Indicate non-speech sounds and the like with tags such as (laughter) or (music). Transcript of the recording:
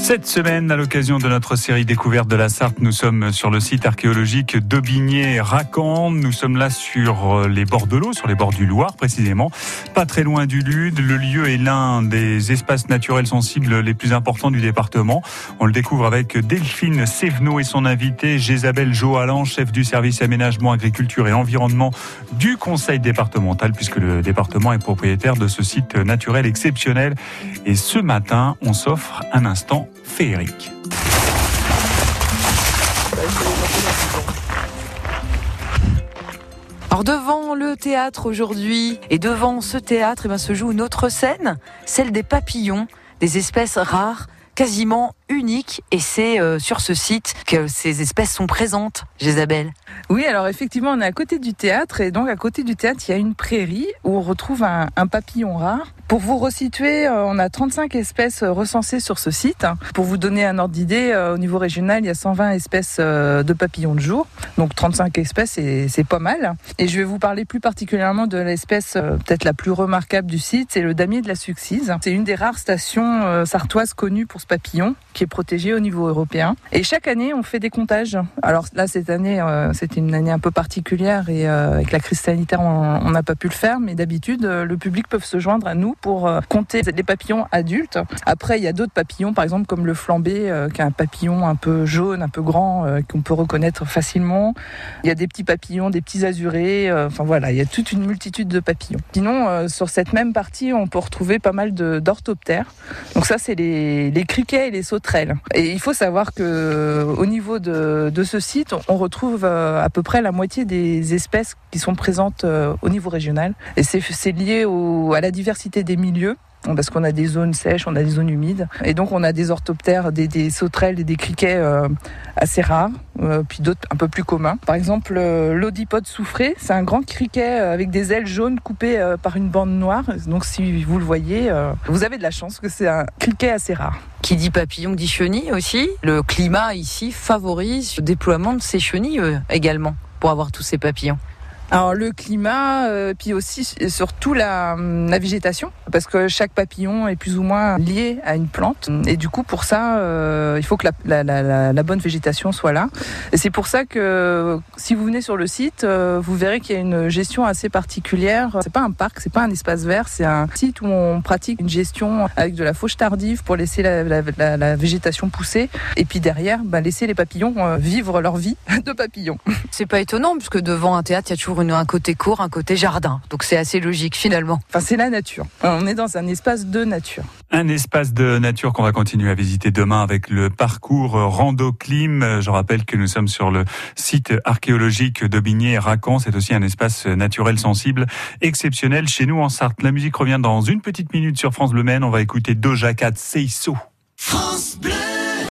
Cette semaine, à l'occasion de notre série découverte de la Sarthe, nous sommes sur le site archéologique d'Aubigné-Racan. Nous sommes là sur euh, les bords de l'eau, sur les bords du Loir précisément, pas très loin du Lude. Le lieu est l'un des espaces naturels sensibles les plus importants du département. On le découvre avec Delphine Sévenot et son invité Jésabelle Joalan, chef du service aménagement, agriculture et environnement du conseil départemental, puisque le département est propriétaire de ce site naturel exceptionnel. Et ce matin, on s'offre un instant féerique. Alors devant le théâtre aujourd'hui et devant ce théâtre eh bien, se joue une autre scène, celle des papillons, des espèces rares quasiment uniques et c'est euh, sur ce site que ces espèces sont présentes, Jésabelle. Oui, alors effectivement, on est à côté du théâtre et donc à côté du théâtre, il y a une prairie où on retrouve un, papillon rare pour vous resituer, euh, on a 35 espèces euh, recensées sur ce site. Pour vous donner un ordre d'idée, au niveau régional, il y a 120 espèces de papillons de jour. Donc 35 espèces, c'est pas mal. Et je vais vous parler plus particulièrement de l'espèce peut-être la plus remarquable du site, c'est le damier de la Succise. C'est une des rares stations sartoises connues pour ce papillon, qui est protégé au niveau européen. Et chaque année, on fait des comptages. Alors là, cette année, c'était une année un peu particulière et avec la crise sanitaire, on n'a pas pu le faire. Mais d'habitude, le public peut se joindre à nous pour euh, compter les papillons adultes. Après, il y a d'autres papillons, par exemple comme le flambé, euh, qui est un papillon un peu jaune, un peu grand, euh, qu'on peut reconnaître facilement. Il y a des petits papillons, des petits azurés. Enfin voilà, il y a toute une multitude de papillons. Sinon, sur cette même partie, on peut retrouver pas mal d'orthoptères. Donc ça, c'est les, les et les sauterelles. Il faut savoir que au niveau de, ce site, on retrouve à peu près la moitié des espèces qui sont présentes au niveau régional. Et c'est lié à la diversité des milieux parce qu'on a des zones sèches, on a des zones humides. Et donc on a des orthoptères, des, sauterelles et des criquets euh, assez rares, euh, puis d'autres un peu plus communs. Par exemple, euh, l'audipode souffré, c'est un grand criquet avec des ailes jaunes coupées par une bande noire. Donc si vous le voyez, vous avez de la chance que c'est un criquet assez rare. Qui dit papillon dit chenille aussi. Le climat ici favorise le déploiement de ces chenilles également pour avoir tous ces papillons. Alors le climat, euh, puis aussi surtout la, la, végétation, parce que chaque papillon est plus ou moins lié à une plante. Et du coup, pour ça, euh, il faut que la, la, la, bonne végétation soit là. Et c'est pour ça que si vous venez sur le site, euh, vous verrez qu'il y a une gestion assez particulière. C'est pas un parc, c'est pas un espace vert, c'est un site où on pratique une gestion avec de la fauche tardive pour laisser la, végétation pousser. Et puis derrière, bah, laisser les papillons euh, vivre leur vie (laughs) de papillons. C'est pas étonnant, puisque devant un théâtre, il y a toujours un côté court, un côté jardin. Donc c'est assez logique finalement. Enfin, c'est la nature. On est dans un espace de nature. Un espace de nature qu'on va continuer à visiter demain avec le parcours Rando Clim. Je rappelle que nous sommes sur le site archéologique d'Aubigné-Racan. C'est aussi un espace naturel sensible exceptionnel chez nous en Sarthe. La musique revient dans une petite minute sur France Bleu Maine. On va écouter Doja Cat Seiso.